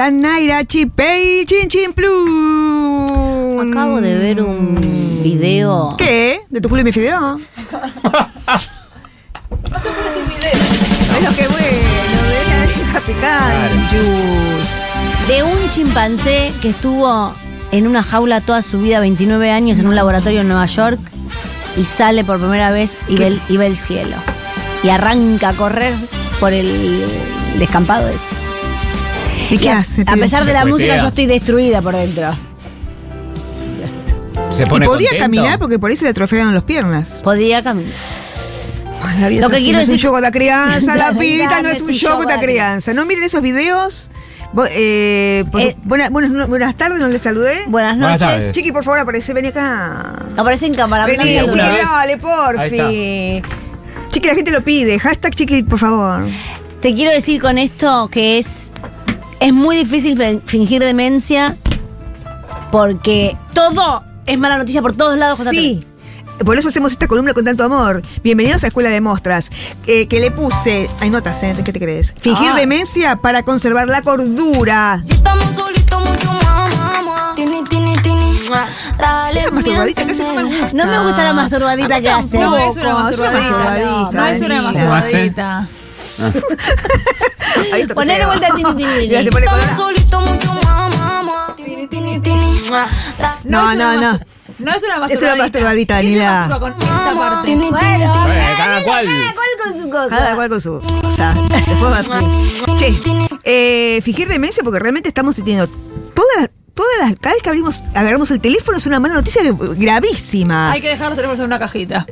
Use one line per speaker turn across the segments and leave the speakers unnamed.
Yanaira Chipei Chin Chin Plum.
Acabo de ver un video.
¿Qué? ¿De tu culo y mi fideo?
No se puede sin video.
Pero qué bueno, debería picar juice.
De un chimpancé que estuvo en una jaula toda su vida, 29 años, en un laboratorio en Nueva York, y sale por primera vez y ve, el, y ve el cielo. Y arranca a correr por el descampado ese.
¿Y qué
a,
hace?
a pesar de la música, yo estoy destruida por dentro.
Se
Y
pone
podía
contento.
caminar porque por ahí se le atrofiaban las piernas.
Podía caminar.
Ay, la vida
Lo
es
que
así,
quiero
no es un
decir-
juego de la crianza, la pita
vida
no es un juego de la crianza. No miren esos videos. Eh,
Eh.
buena- buenas, buenas tardes, no les saludé.
Buenas
Buenas
noches.
tardes.
Chiqui, por favor, aparece, vení acá.
Aparece en cámara.
Vení, Chiqui,
vez.
dale, porfi. Chiqui, la gente lo pide. Hashtag Chiqui, por favor.
Te quiero decir con esto que es, es muy difícil fingir demencia porque todo es mala noticia por todos lados. José
Sí. Por eso hacemos esta columna con tanto amor. Bienvenidos a Escuela de Mostras. Eh, que le puse. Hay notas, ¿eh? ¿Qué te crees? Fingir
Ah.
demencia para conservar la cordura.
Si estamos solitos, mucho más, mamá. Tini, tini, tini. Dale,
La masturbadita que hace no me gusta.
No me gusta la masturbadita que hace.
No, es una
es una
masturbadita.
masturbadita,
No, es una masturbadita.
Ahí está
Poné de vuelta el tini, tini, tini.
Mira, se pone
Estamos
colorado.
solitos, mucho más, mamá. Tini, tini, tini.
No, no, no.
No es una
Es una masturbadita,
¿Quién se
Daniela.
masturba con esta parte?
Bueno.
Eh, cada cual.
cada cual con su cosa.
Cada cual con su cosa. Después va a- Che, eh, fingir demencia porque realmente estamos teniendo todas las. Todas las, cada vez que abrimos, agarramos el teléfono es una mala noticia gravísima.
Hay que dejar los teléfonos en una cajita.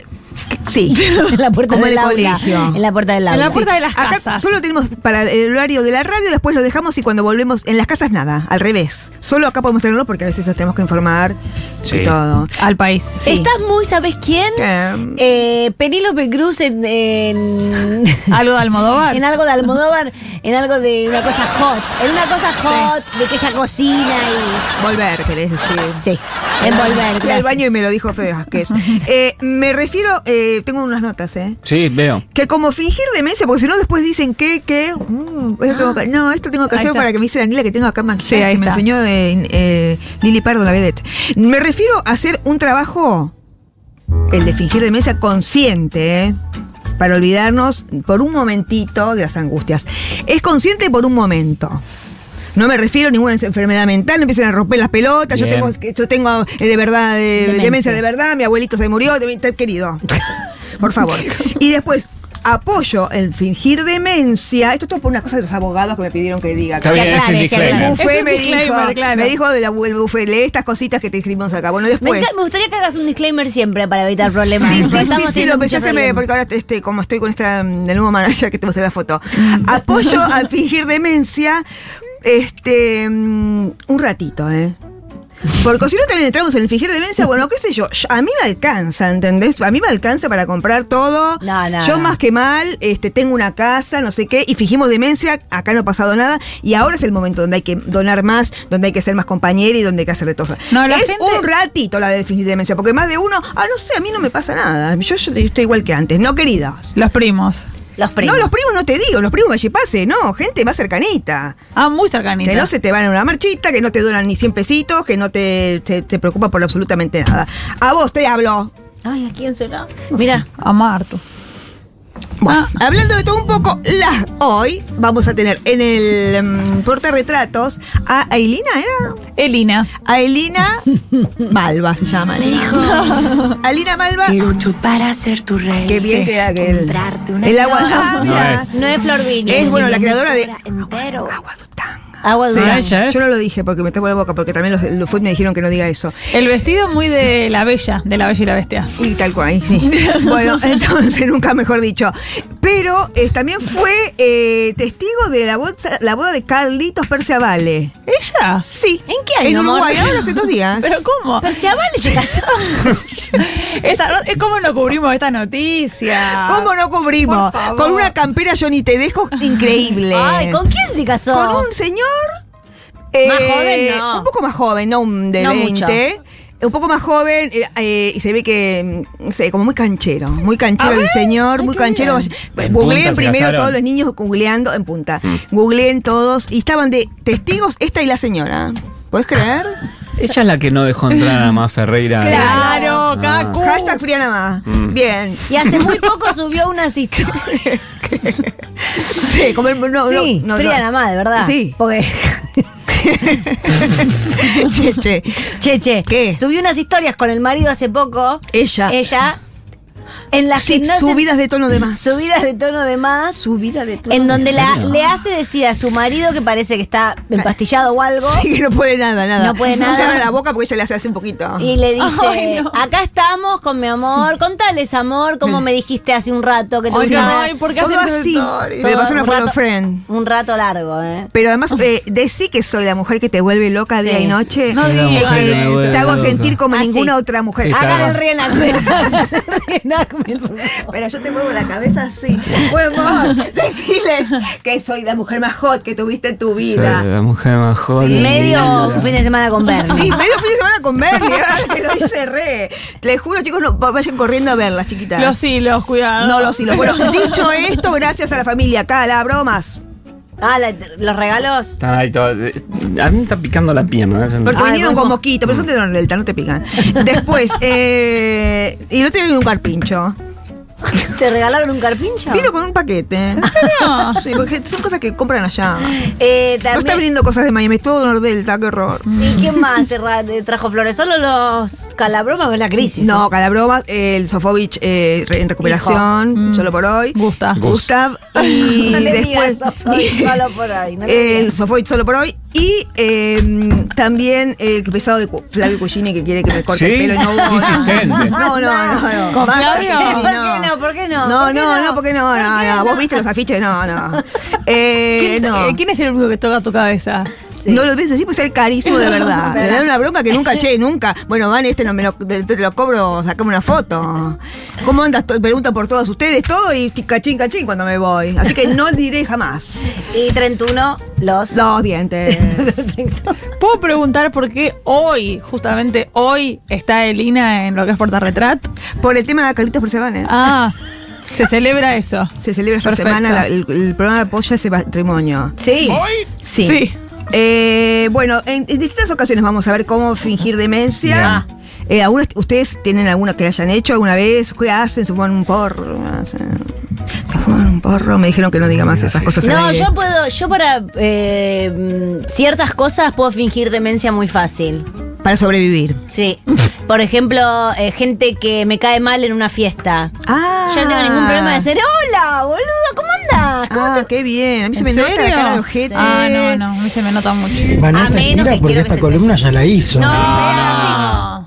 Sí.
En la puerta
Como
del
en el
aula.
colegio.
En la puerta del
En
aula.
la puerta de las
Acá
casas.
solo tenemos para el horario de la radio, después lo dejamos y cuando volvemos en las casas nada, al revés. Solo acá podemos tenerlo porque a veces nos tenemos que informar
Sí.
y todo.
Al país.
Sí.
Estás muy, ¿sabes quién? Eh, Penélope Cruz en, en,
Algo de Almodóvar.
en algo de Almodóvar, en algo de una cosa hot. En una cosa hot, de que ella cocina y.
Volver, querés decir.
Sí, en volver.
Fui al baño y me lo dijo Fede Vázquez. Eh, me refiero, eh, tengo unas notas, ¿eh?
Sí, veo.
Que como fingir demencia, porque si no después dicen que, que, mm, esto tengo que- no, esto tengo que hacer para que me dice Daniela que tengo acá maquillaje,
Sí, ahí
que me
está.
enseñó eh, eh, Lili Pardo, la vedette. Me refiero a hacer un trabajo, el de fingir demencia consciente, ¿eh? para olvidarnos por un momentito de las angustias. Es consciente por un momento. No me refiero a ninguna enfermedad mental, no empiecen a romper las pelotas. Yo tengo, yo tengo eh, de verdad eh,
Demencia.
demencia de verdad, mi abuelito se murió, de- de- querido. Por favor. Y después, apoyo el fingir demencia. Esto es todo por una cosa de los abogados que me pidieron que diga.
Está bien, es el
buffet
Es
me
disclaimer,
dijo,
claro.
me dijo del buffet, lee estas cositas que te escribimos acá. Bueno,
Me,
después.
me gustaría que hagas un disclaimer siempre para evitar problemas.
Sí, sí, sí, sí,
teniendo
lo pensé hacerme, porque ahora este, como estoy con esta mm, del nuevo manager que te mostré la foto. Apoyo al fingir demencia este mm, un ratito, ¿eh? Porque si no también entramos en el fingir demencia, bueno, qué sé yo, a mí me alcanza, ¿entendés? A mí me alcanza para comprar todo.
No, no,
yo
no.
más que mal, este, tengo una casa, no sé qué, y fingimos demencia, acá no ha pasado nada, y ahora es el momento donde hay que donar más, donde hay que ser más compañera y donde hay que hacer de todo.
No,
es
gente-
un ratito la de fingir demencia, porque más de uno, ah, no sé, a mí no me pasa nada. Yo, yo estoy igual que antes, no queridas.
Los primos.
Los primos.
No, los primos no te digo, los primos valle pase, no, gente más cercanita.
Ah, muy cercanita.
Que no se te van a una marchita, que no te donan ni 100 pesitos, que no te, te, te preocupa por absolutamente nada. A vos te hablo.
Ay, ¿a quién será? Mira.
A Marto.
Bueno, hablando de todo un poco, la, hoy vamos a tener en el mm, portarretratos a Ailina, ¿era?
Elina.
Ailina Malva se llama. Ailina Malva.
Quiero chupar a ser tu rey.
Qué bien que aquel.
Comprarte una
El agua. Ah,
No
mira.
es.
No es Flor.
Es bueno, la creadora de
entero.
Agua Dutanga.
Agua
Sí,
Durán.
ella es.
Yo no lo dije porque me tapo la boca, porque también los, los food me dijeron que no diga eso.
El vestido muy de la bella, de la bella y la bestia.
Y tal cual, sí. bueno, entonces, nunca mejor dicho. Pero eh, también fue eh, testigo de la boda, la boda de Carlitos Perciavale.
¿Ella?
Sí.
¿En qué año,
En? Uruguay, ahora hace dos días.
¿Pero cómo?
Perciabale se casó.
Esta, no- ¿Cómo no cubrimos esta noticia?
¿Cómo no cubrimos? Con una campera Johnny Tedesco increíble.
Ay, ¿con quién se casó?
Con un señor. Eh,
Más joven, no.
Un poco más joven, no un de
No
20. un poco más joven eh, eh, y se ve que, no sé, como muy canchero, muy canchero el señor, muy canchero.
En
Googleen primero todos los niños googleando en punta.
Mm.
Googleen todos y estaban de testigos esta y la señora. ¿Puedes creer?
Ella es la que no dejó entrar a más Ferreira.
Claro,
Ah.
Cacu.
Hashtag Friana
Mm.
Bien.
Y hace muy poco subió unas historias.
Sí, como el- no,
sí,
no, no,
fría nada más, de verdad.
Sí.
Porque,
che, che.
che, che,
¿Qué?
subió unas historias con el marido hace poco.
Ella.
Ella. En las
Sí,
que no se-
subidas de tono de más.
Subidas de tono de más.
Subida de tono
En donde
¿En
la, le hace decir a su marido que parece que está empastillado o algo.
Sí, que no puede nada, nada.
No puede nada.
Se abre la boca porque ella le hace así un poquito.
Y le dice,
Ay, no.
acá estamos con mi amor, contales amor, como me dijiste hace un rato que te
Ay,
gustaba".
ay, ¿por qué haces
así. Pero pasó una
rato-
friend.
Un rato largo, ¿eh?
Pero además, eh, decí que soy la mujer que te vuelve loca
Sí.
día y noche.
No
la
digas
me
te hago sentir como ninguna otra mujer.
Hagan el
bien.
reenactment. Hagan
Pero yo te muevo la cabeza así. Podemos decirles que soy la mujer más hot que tuviste en tu
Soy
vida.
la mujer más joven.
Medio fin de semana con Bernie.
Sí, medio fin de semana con Bernie, ahora que lo hice re. Les juro, chicos, no, vayan corriendo a verlas, chiquitas.
Los hilos, cuidado.
no, los hilos. Bueno, dicho esto, gracias a la familia Cala, bromas.
Ah, la- los regalos.
Está ahí todo. A mí me está picando la pierna. ¿eh?
Porque
Ay,
vinieron
bueno.
con mosquito, pero son de Don Delta, no te pican. Después, eh, y no tienen un carpincho.
¿Te regalaron un carpincho?
Vino con un paquete.
No.
Sí, porque son cosas que compran allá.
Eh,
No
también-
está viniendo cosas de Miami, es todo Nordelta, qué horror.
¿Y quién más te, ra- te trajo flores? ¿Solo los calabromas o es la crisis?
No,
eh?
Calabroma, el Sofovich eh, en recuperación,
Mm.
solo por hoy.
Gusta.
Gustav y
No le
después
digas, Sofovich, solo por hoy, no
el. Sofovich solo por hoy y eh, también el pesado de Cu- Flavio Cugini que quiere que me corte
¿Sí?
el pelo y no
Qué insistente.
No, no, no, no.
¿Con
Basta,
Flavio?
Cugini,
¿Por qué no? ¿Por qué no?
No,
¿Por qué
no,
no?
no, porque no,
¿Por
no,
qué
no.
no?
Vos viste los afiches, no, no. Eh,
¿Quién,
no.
eh, quién es el único que toca tu cabeza?
Sí.
No lo pienso así, pues es carísimo de verdad. Me da una bronca que nunca, che, nunca. Bueno, van, este no me lo, te lo cobro, sacame una foto. ¿Cómo andas? Pregunta por todos ustedes, todo y cachín, cachín cuando me voy. Así que no diré jamás.
Y 31, los.
Los dientes.
¿Puedo preguntar por qué hoy, justamente hoy, está Elina en lo que es Portarretrat?
Por el tema de Carlitos Persevanes.
Ah, se celebra eso.
Se celebra esta
Perfecto.
semana la- el, el programa apoya ese matrimonio.
Sí.
Sí.
Sí.
Eh, bueno, en, en distintas ocasiones vamos a ver cómo fingir demencia. Eh, ¿algunas- ¿Ustedes tienen alguna que hayan hecho alguna vez? ¿Qué hacen? ¿Se fuman un porro? ¿Se fuman un porro? Me dijeron que no diga más esas cosas.
No, yo puedo, yo para eh, mm, ciertas cosas puedo fingir demencia muy fácil.
Para sobrevivir.
Sí. Por ejemplo, eh, gente que me cae mal en una fiesta.
Ah.
Yo no tengo ningún problema de decir, hola, boludo, ¿cómo andás? ¿Cómo
Ah, qué bien. A mí se
¿En
me nota la cara de ojete.
Ah, no, no, a mí se me nota mucho.
Vanessa,
A menos
espera,
que
porque
que
esta columna ya la hizo.
No,
Ah.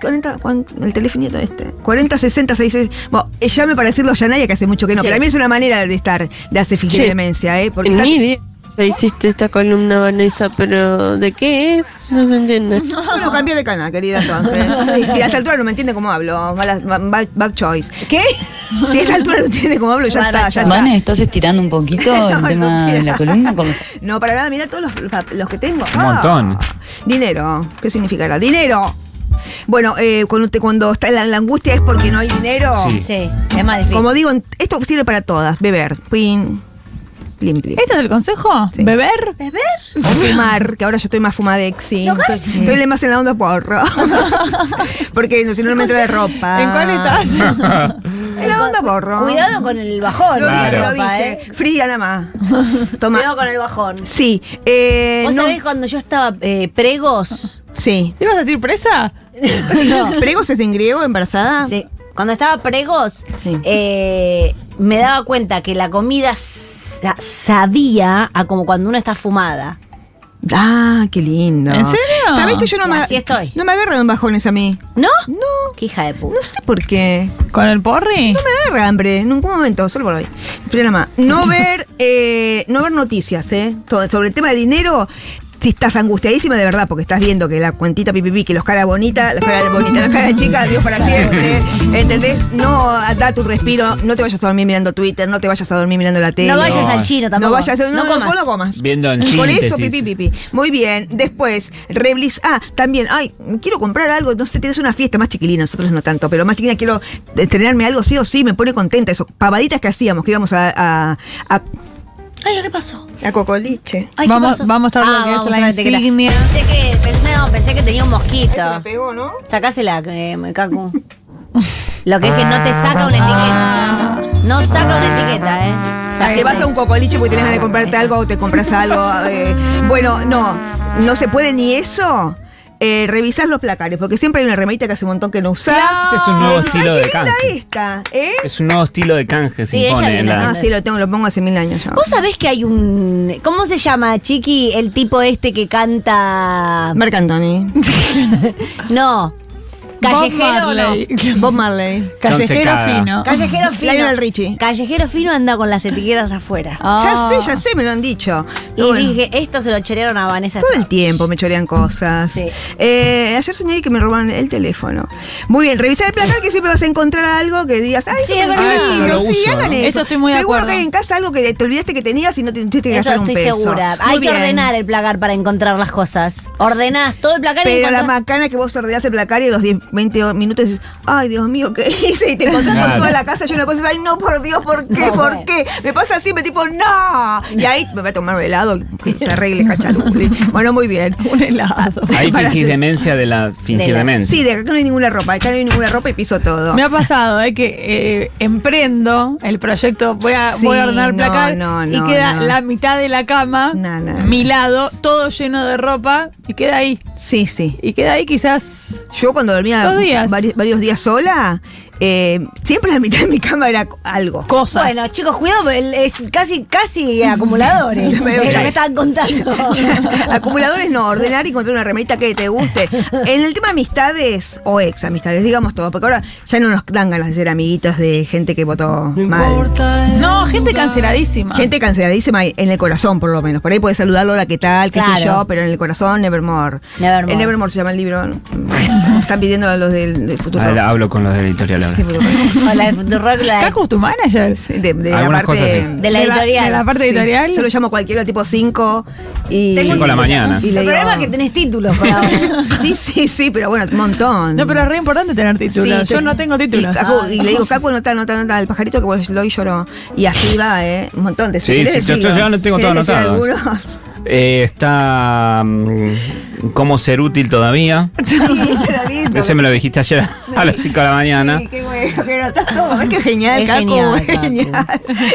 40, cuan- el telefonito este. 40, 60, 66. Bueno, eh, llame para decirlo ya nadie que hace mucho que no.
Sí.
Pero a mí es una manera de estar, de hacer fingir
Che,
demencia, ¿eh? Porque
En
estás-
mi día ya hiciste esta columna, Vanessa, pero ¿de qué es? No se entiende.
Bueno, cambié de canal, querida, entonces. Si a esa altura no me entiende cómo hablo. Mala- bad, bad choice.
¿Qué?
Si a esta altura no entiende cómo hablo, ya
Rara
está, ya está.
Vane, ¿estás estirando un poquito
No,
el
no
tema de
quiero.
la columna? ¿Cómo-
No, para nada, mira todos los, los que tengo.
Un montón.
Dinero. ¿Qué significará? ¡Dinero! Bueno, eh, cuando, te- cuando está la, la angustia es porque no hay dinero.
Sí.
Sí, es más difícil.
Como digo, en- esto sirve para todas. Beber. Pin. Plim, plim.
¿Este es el consejo?
Sí.
¿Beber?
O fumar, que ahora yo estoy más fumadexi.
No,
Estoy, estoy más en la onda porro. Porque no, si no, no me entra de ropa.
¿En cuál estás?
En la onda porro.
Cuidado con el bajón.
Lo dije,
Claro.
lo dije. Fría nada más. Toma.
Cuidado con el bajón.
Sí. Eh,
¿Vos
no-
sabés cuando yo estaba eh, pregos?
Sí.
¿Ibas a decir presa?
no.
¿Pregos es en griego, embarazada?
Sí. Cuando estaba pregos,
Sí.
eh, me daba cuenta que la comida sa- sabía a como cuando uno está fumada.
Ah, qué lindo.
¿En serio?
¿Sabés que yo no me,
así estoy.
no me agarran bajones a mí?
¿No?
No.
Qué hija de puta.
No sé por qué.
¿Con el porri?
No me agarra hambre, en ningún momento, solo por hoy. Pero nada más. No ver, eh, no ver noticias, ¿eh? Todo- sobre el tema de dinero. Si estás angustiadísima de verdad, porque estás viendo que la cuentita pipipi, que los caras bonitas, las caras bonitas, las caras chicas, Dios para siempre. ¿Entendés? No da tu respiro, no te vayas a dormir mirando Twitter, no te vayas a dormir mirando la tele.
No vayas
No,
al chino tampoco.
No vayas a no,
no
no,
comas.
no comas.
Viendo en
Por eso, pipi, pipi. Muy bien. Después, Reblis. Ah, también. Ay, quiero comprar algo. No sé, tienes una fiesta más chiquilina, nosotros no tanto, pero más chiquilina quiero estrenarme algo sí o sí, me pone contenta. Eso, pavaditas que hacíamos, que íbamos a. a, a,
Ay, ¿qué pasó?
a Cocoliche.
Ay, ¿qué
Vamos-
pasó?
vamos a mostrar lo
Ah,
que es la insignia.
Pensé que, pensé, no, pensé que tenía un mosquito.
pegó, ¿no?
Sacásela, eh, Cacu. Lo que es que no te saca una etiqueta. No saca una etiqueta, ¿eh? La
Te vas a un cocoliche porque tenés ganas de comprarte algo o te compras algo. eh, bueno, no, no se puede ni eso. Eh, revisar los placares, porque siempre hay una remerita que hace un montón que no usás.
Este es un nuevo
Decís,
estilo
"Ay,
de
qué linda
canje".
esta, ¿eh?
Es un nuevo estilo de canje, se
Sí, ella
impone.
viene
en la-
Ah, sí, lo tengo, lo pongo hace mil años ya.
Vos sabés que hay un. ¿Cómo se llama, Chiqui? El tipo este que canta.
Marc Anthony.
No. Callejero
Bob
no.
Marley.
Bob Marley.
Callejero fino.
Callejero fino.
Lionel Richie.
Callejero fino anda con las etiquetas afuera.
Ya sé, ya sé, me lo han dicho.
Y
Bueno,
dije, esto se lo chorearon a Vanessa.
Todo el tiempo me chorean cosas.
Sí.
Eh, ayer soñé que me robaron el teléfono. Muy bien, revisar el placar que siempre vas a encontrar algo que digas, ay,
Sí, es verdad.
Ah, lo
sí, hagan
¿no?
eso.
Eso estoy muy de
Seguro
acuerdo.
que hay en casa algo que te olvidaste que tenías y no te tuviste que
Eso
gastar un
estoy
peso.
segura.
Muy
Hay que ordenar el placar para encontrar las cosas. Ordenás todo el placar y
Pero la macana es que vos ordenás el placar y los 10, 20 minutos dices, ay, Dios mío, ¿qué hice? Y te encontrás con
Claro.
toda la casa llena de cosas. Ay, no, por Dios, ¿por qué?
No,
¿Por
bueno.
qué? Me pasa siempre, tipo, no. Y ahí me voy a tomar un helado que se arregle cacharuli. Bueno, muy bien. Un helado.
Ahí fingís demencia de la fingir
De la-
demencia.
Sí, de acá no hay ninguna ropa, acá no hay ninguna ropa y piso todo.
Me ha pasado eh, que eh, emprendo el proyecto, voy a,
Sí,
voy a ordenar el
no,
placar
no,
y queda
no.
la mitad de la cama,
No, no, no.
mi lado, todo lleno de ropa y queda ahí.
Sí, sí.
Y queda ahí quizás
Yo cuando dormía
Dos días.
vari- varios días sola, eh, siempre la mitad de mi cama era algo.
cosas.
Bueno, chicos, cuidado, es casi, casi acumuladores.
Me-
es lo que estaban contando.
Acumuladores no, ordenar y encontrar una remerita que te guste. En el tema amistades o ex amistades, digamos todo, porque ahora ya no nos dan ganas de ser amiguitos de gente que votó mal.
no, gente canceladísima.
Gente canceladísima en el corazón, por lo menos. Por ahí puedes saludarlo, hola, ¿qué tal? ¿Qué sé
Claro.
yo? Pero en el corazón, Nevermore.
Nevermore.
El Nevermore se llama el libro. Están pidiendo a los del, del futuro.
Hablo con los de la
O la de la de-
Cacu, tu manager.
Sí, De, de la parte
cosas sí.
De la editorial.
De la parte
Sí.
editorial.
Yo lo llamo cualquiera tipo 5 y.
Tengo
Cinco de la mañana.
Y
El
digo-
problema es que tenés títulos para ahora.
Sí, sí, sí, pero bueno, un montón.
No, pero es re importante tener títulos.
Sí,
Yo
te-
no tengo títulos.
Y, Cacu- y le digo, Cacu, nota, anota, anota, el pajarito que vos lo y lloró. Y así va, ¿eh? Un montón de
Sí,
¿querés
sí, yo- yo lo tengo todo
¿Querés decir
anotado. Eh, está. mm, ¿Cómo ser útil todavía?
Sí, ese
me lo dijiste ayer a las 5 de la mañana.
Sí, qué bueno, notas todo. Es que genial,
Es genial,
genial.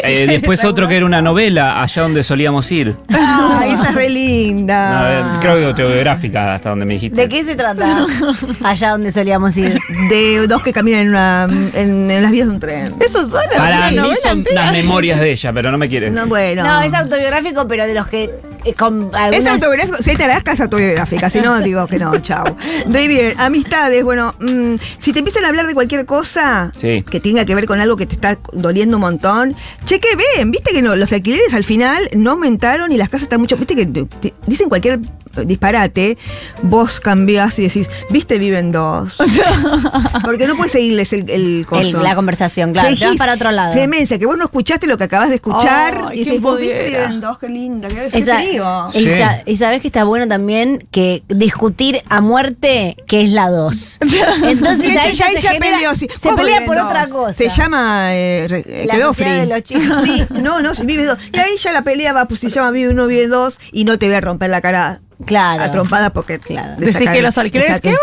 Eh, después otro que era una novela, allá donde solíamos ir.
Ay, esa es re linda.
A ver, creo que autobiográfica, hasta donde me dijiste.
¿De qué se trata? Allá donde solíamos ir.
De dos que caminan en, una, en, en las vías de un tren.
Eso solo.
Para mí
novela
son
entera.
las memorias de ella, pero no me quieres.
No, bueno.
No, es autobiográfico, pero de los que. eh, con
Es autobiográfico, si te es autobiográfica, si no digo que no, chao. Muy bien, amistades, bueno, mm, si te empiezan a hablar de cualquier cosa
Sí.
que tenga que ver con algo que te está doliendo un montón, cheque, ven, viste que no, los alquileres al final no aumentaron y las casas están mucho, viste que te- te dicen cualquier disparate, vos cambiás y decís, viste, viven dos. Porque no puedes seguirles el, el coso.
El- la conversación, claro,
Que
te vas para otro lado.
Demencia, que vos no escuchaste lo que acabas de escuchar
Ay,
y
¿quién
decís, vos viste, dos, qué linda, qué, qué
Esa- y,
Sí.
sa- y sabes que está bueno también que discutir a muerte que es la 2. Entonces ella,
ya
se,
ella
genera-
peleó, sí.
se
¿Cómo
pelea por
dos?
otra cosa.
Se llama eh,
La
Quedofri.
sociedad de los chicos.
Sí, no, no, vive dos. Y ahí ya la pelea va, pues se llama vive uno, vive dos, y no te voy a romper la cara
Claro.
a trompada porque
Claro.
de
Decís
sacar-
que los alquileres, ¡qué
Por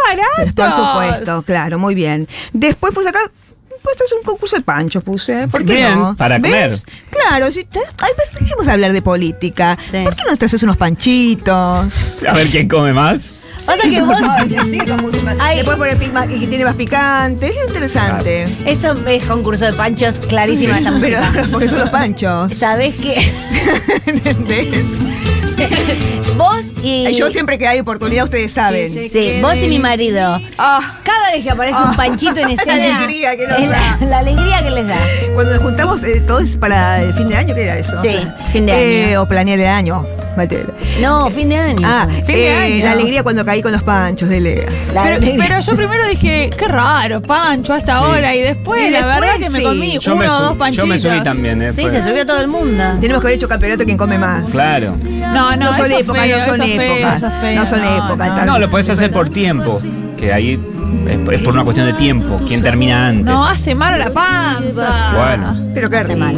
baratos!
supuesto, claro, muy bien. Después, pues acá. Pues es un concurso de panchos, puse. ¿Por qué
Bien,
no?
para comer.
Claro, si te- ay, pues dejemos de hablar de política.
Sí.
¿Por qué no te haces unos panchitos?
A ver quién come más.
Pasa que vos.
Le puedes poner pic más- y que tiene más picante. Es interesante.
Esto es concurso de panchos, clarísima esta
Pero
música.
porque son los panchos.
Sabés que
¿Entendés?
vos y.
Yo siempre que hay oportunidad, ustedes saben.
Sí, vos y mi marido.
Ah,
Cada vez que aparece
Ah.
un panchito en escena.
La alegría que nos
es la,
da.
la alegría que les da.
cuando nos juntamos eh, todos para el fin de año, ¿qué era eso?
Sí, fin de
Eh, o planear el año.
No, fin de año.
Ah,
Fin de
eh,
año.
la alegría cuando caí con los panchos de Lea.
Pero, yo primero dije, qué raro, Pancho, hasta
Sí.
ahora. Y después,
Y
la verdad que me
sí.
comí
Yo
uno
me,
o dos panchitos.
yo me subí también, ¿eh?
Sí, se subió todo el mundo.
Tenemos que haber hecho campeonato quien come más.
Claro.
No, no,
No son épocas, no son épocas. No son épocas.
No, lo podés hacer por tiempo. Que ahí es, es por una cuestión de tiempo. ¿Quién termina antes?
No, hace mal a la panza.
Bueno.
Pero qué
Hace mal.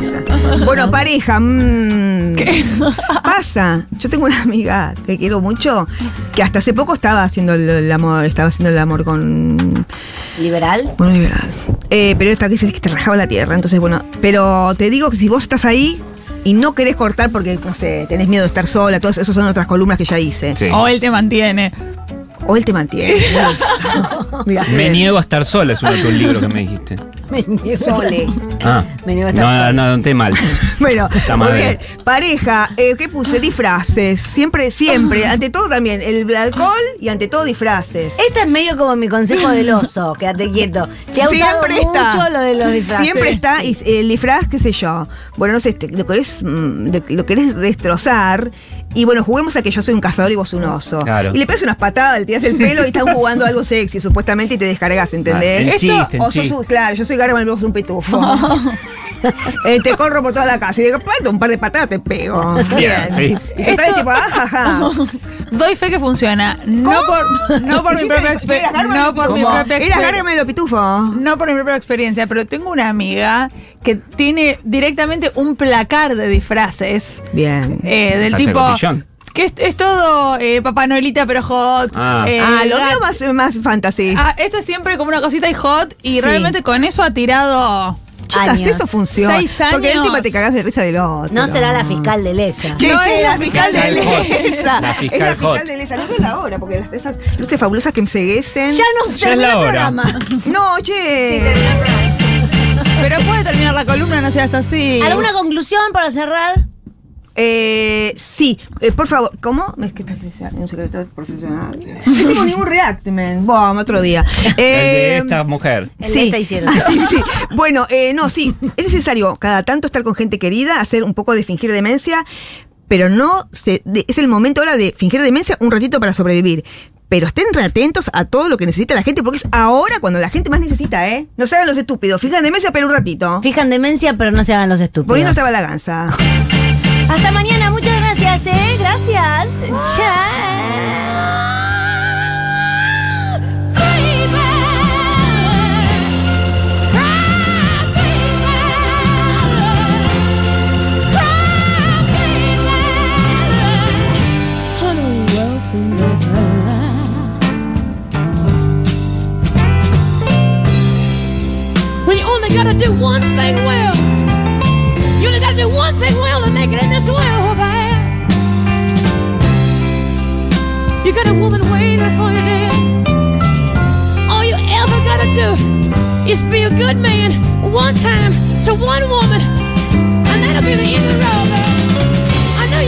Bueno, pareja. mm, Pasa. Yo tengo una amiga que quiero mucho que hasta hace poco estaba haciendo el, el amor, estaba haciendo el amor con
¿Liberal?
bueno liberal. Eh, pero esta que dice que te rajaba la tierra. Entonces, bueno, pero te digo que si vos estás ahí y no querés cortar porque, no sé, tenés miedo de estar sola, todas esas son otras columnas que ya hice.
Sí.
O él te mantiene.
O él te mantiene.
Me niego a estar sola, es uno de tus libros que me dijiste.
Me niego.
Sole.
Ah.
Me niego a estar
no,
sola.
no, no, te mal.
Bueno,
Está
muy bien. Pareja, eh, ¿qué puse? Disfraces. Siempre, siempre. Ante todo también, el alcohol y ante todo disfraces.
Esta es medio como mi consejo del oso, quédate quieto. Se ha usado
Siempre está.
mucho lo de los disfraces.
Siempre está y el disfraz, qué sé yo. Bueno, no sé, este, lo querés, mm, lo- lo querés destrozar. Y bueno, juguemos a que yo soy un cazador y vos un oso.
Claro.
Y le pegas unas patadas, le tiras el pelo y están jugando algo sexy, supuestamente, y te descargas, ¿entendés?
Ah, chiste,
o sos
chiste.
un- claro, yo soy Y vos un pitufo. Eh, te corro por toda la casa y de repente un par de patadas te pego. Bien.
sí.
Y te traes
Esto-
tipo, ajaja.
Doy fe que funciona. No por, no por mi propia experiencia. No por mi propia
Era
experiencia.
Pitufo.
No por mi propia experiencia, pero tengo una amiga que tiene directamente un placar de disfraces
Bien.
eh, del
Hace
tipo.
cotillón.
Que es, es todo eh, Papá Noelita, pero hot.
Ah.
eh,
ah, lo mío más, más fantasy.
Ah, esto es siempre como una cosita y hot. Y
Sí.
realmente con eso ha tirado.
Chicas,
años.
eso funciona.
Seis
Porque
años.
encima te cagás de risa del otro.
No será la fiscal de Lesa.
Che,
No
che,
es
la
la
fiscal de. Lesa.
La fiscal
es la
hot.
fiscal de Lesa. No veo la hora, porque las- esas luces fabulosas que me seguesen.
Ya no
Ya es
terminó
la
el
hora.
programa.
No, che.
Pero puede terminar la columna, no seas así.
¿Alguna conclusión para cerrar?
Eh, sí, eh, por favor, ¿cómo? Es que estás un secretario profesional. No hicimos ningún reactment. Bueno, otro día.
El de
Eh,
esta mujer.
El de esta hicieron.
Sí, sí. Bueno, eh, no, sí. Es necesario cada tanto estar con gente querida, hacer un poco de fingir demencia, pero no se, de- es el momento ahora de fingir demencia un ratito para sobrevivir. Pero estén reatentos a todo lo que necesita la gente, porque es ahora cuando la gente más necesita, ¿eh? No se hagan los estúpidos. Fijan demencia, pero un ratito.
Fijan demencia, pero no se hagan los estúpidos.
Poniéndose a la ganza.
Hasta mañana, muchas gracias, ¿eh? Gracias. Chao.
one more.